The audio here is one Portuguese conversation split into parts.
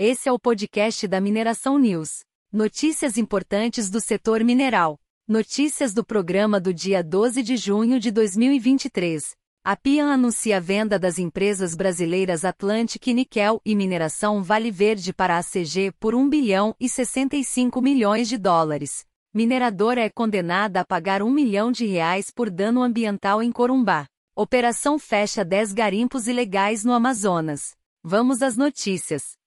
Esse é o podcast da Mineração News. Notícias importantes do setor mineral. Notícias do programa do dia 12 de junho de 2023. A PIAN anuncia a venda das empresas brasileiras Atlantic Nickel e Mineração Vale Verde para a CG por 1 bilhão e 65 milhões de dólares. Mineradora é condenada a pagar 1 milhão de reais por dano ambiental em Corumbá. Operação fecha 10 garimpos ilegais no Amazonas. Vamos às notícias.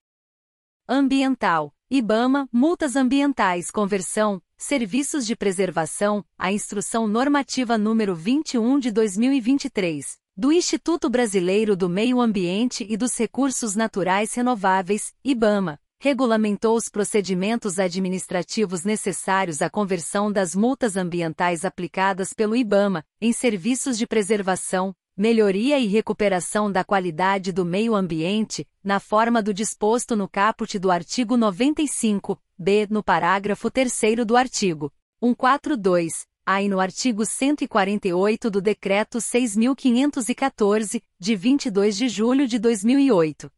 Ambiental. IBAMA, multas ambientais, conversão, serviços de preservação, a instrução normativa número 21 de 2023, do Instituto Brasileiro do Meio Ambiente e dos Recursos Naturais Renováveis, IBAMA, regulamentou os procedimentos administrativos necessários à conversão das multas ambientais aplicadas pelo IBAMA em serviços de preservação, melhoria e recuperação da qualidade do meio ambiente, na forma do disposto no caput do artigo 95, b, no parágrafo 3 do artigo 142, a e no artigo 148 do Decreto 6.514, de 22 de julho de 2008.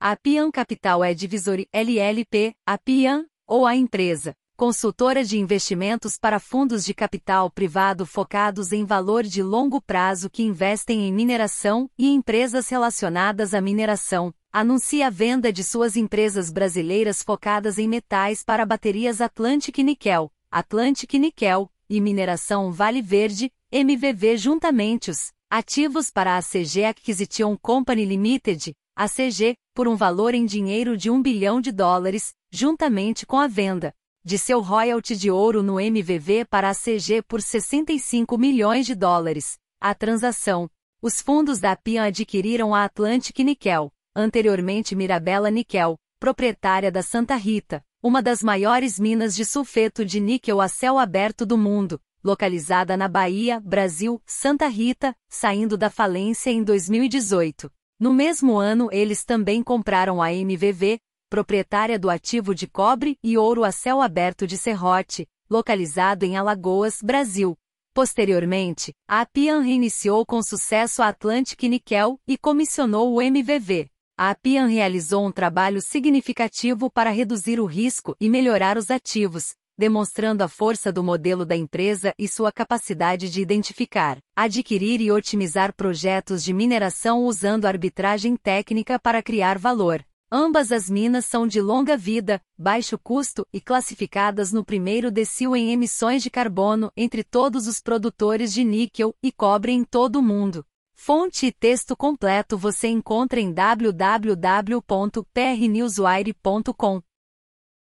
A Pian Capital é divisor LLP, a Pian, ou a empresa, consultora de investimentos para fundos de capital privado focados em valor de longo prazo que investem em mineração e empresas relacionadas à mineração, anuncia a venda de suas empresas brasileiras focadas em metais para baterias Atlantic Nickel, Atlantic Nickel e mineração Vale Verde, MVV juntamente os ativos para a CG Acquisition Company Limited, ACG, por um valor em dinheiro de 1 bilhão de dólares, juntamente com a venda de seu royalty de ouro no MVV para a CG por 65 milhões de dólares. A transação. Os fundos da PIA adquiriram a Atlantic Nickel, anteriormente Mirabella Nickel, proprietária da Santa Rita, uma das maiores minas de sulfeto de níquel a céu aberto do mundo, localizada na Bahia, Brasil, Santa Rita, saindo da falência em 2018. No mesmo ano, eles também compraram a MVV, proprietária do ativo de cobre e ouro a céu aberto de Serrote, localizado em Alagoas, Brasil. Posteriormente, a Pian reiniciou com sucesso a Atlantic Nickel e comissionou o MVV. A Pian realizou um trabalho significativo para reduzir o risco e melhorar os ativos, demonstrando a força do modelo da empresa e sua capacidade de identificar, adquirir e otimizar projetos de mineração usando arbitragem técnica para criar valor. Ambas as minas são de longa vida, baixo custo e classificadas no primeiro decil em emissões de carbono entre todos os produtores de níquel e cobre em todo o mundo. Fonte e texto completo você encontra em www.prnewswire.com.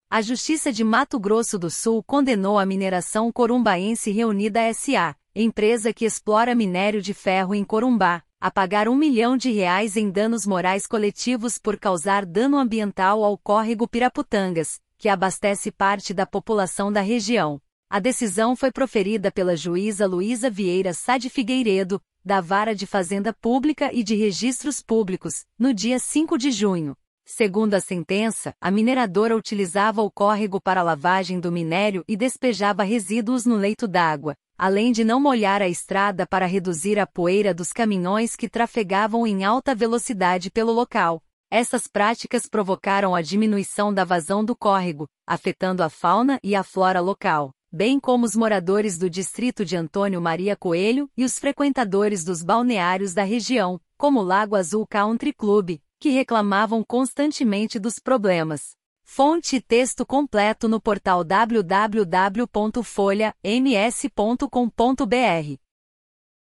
A Justiça de Mato Grosso do Sul condenou a mineração corumbaense reunida SA, empresa que explora minério de ferro em Corumbá, a pagar um milhão de reais em danos morais coletivos por causar dano ambiental ao córrego Piraputangas, que abastece parte da população da região. A decisão foi proferida pela juíza Luísa Vieira Sade Figueiredo, da Vara de Fazenda Pública e de Registros Públicos, no dia 5 de junho. Segundo a sentença, a mineradora utilizava o córrego para lavagem do minério e despejava resíduos no leito d'água, além de não molhar a estrada para reduzir a poeira dos caminhões que trafegavam em alta velocidade pelo local. Essas práticas provocaram a diminuição da vazão do córrego, afetando a fauna e a flora local, bem como os moradores do distrito de Antônio Maria Coelho e os frequentadores dos balneários da região, como o Lago Azul Country Club, que reclamavam constantemente dos problemas. Fonte e texto completo no portal www.folha-ms.com.br.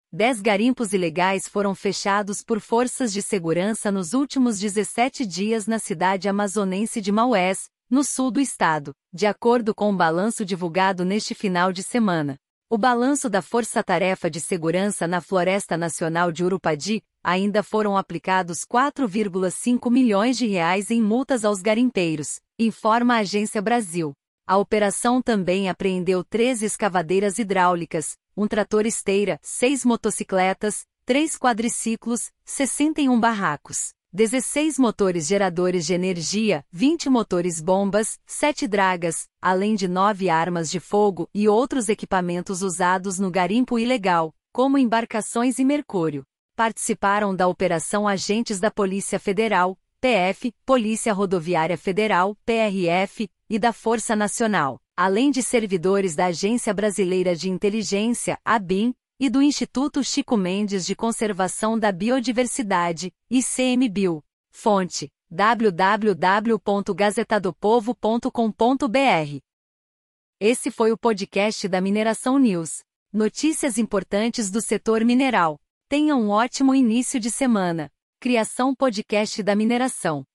Dez garimpos ilegais foram fechados por forças de segurança nos últimos 17 dias na cidade amazonense de Maués, no sul do estado, de acordo com o um balanço divulgado neste final de semana. O balanço da Força Tarefa de Segurança na Floresta Nacional de Urupadi ainda foram aplicados 4,5 milhões de reais em multas aos garimpeiros, informa a Agência Brasil. A operação também apreendeu três escavadeiras hidráulicas, um trator esteira, seis motocicletas, três quadriciclos, 61 barracos. 16 motores geradores de energia, 20 motores bombas, 7 dragas, além de 9 armas de fogo e outros equipamentos usados no garimpo ilegal, como embarcações e mercúrio. Participaram da operação agentes da Polícia Federal, PF, Polícia Rodoviária Federal, PRF, e da Força Nacional, além de servidores da Agência Brasileira de Inteligência, ABIN, e do Instituto Chico Mendes de Conservação da Biodiversidade, ICMBio. Fonte: www.gazetadopovo.com.br. Esse foi o podcast da Mineração News. Notícias importantes do setor mineral. Tenha um ótimo início de semana. Criação Podcast da Mineração.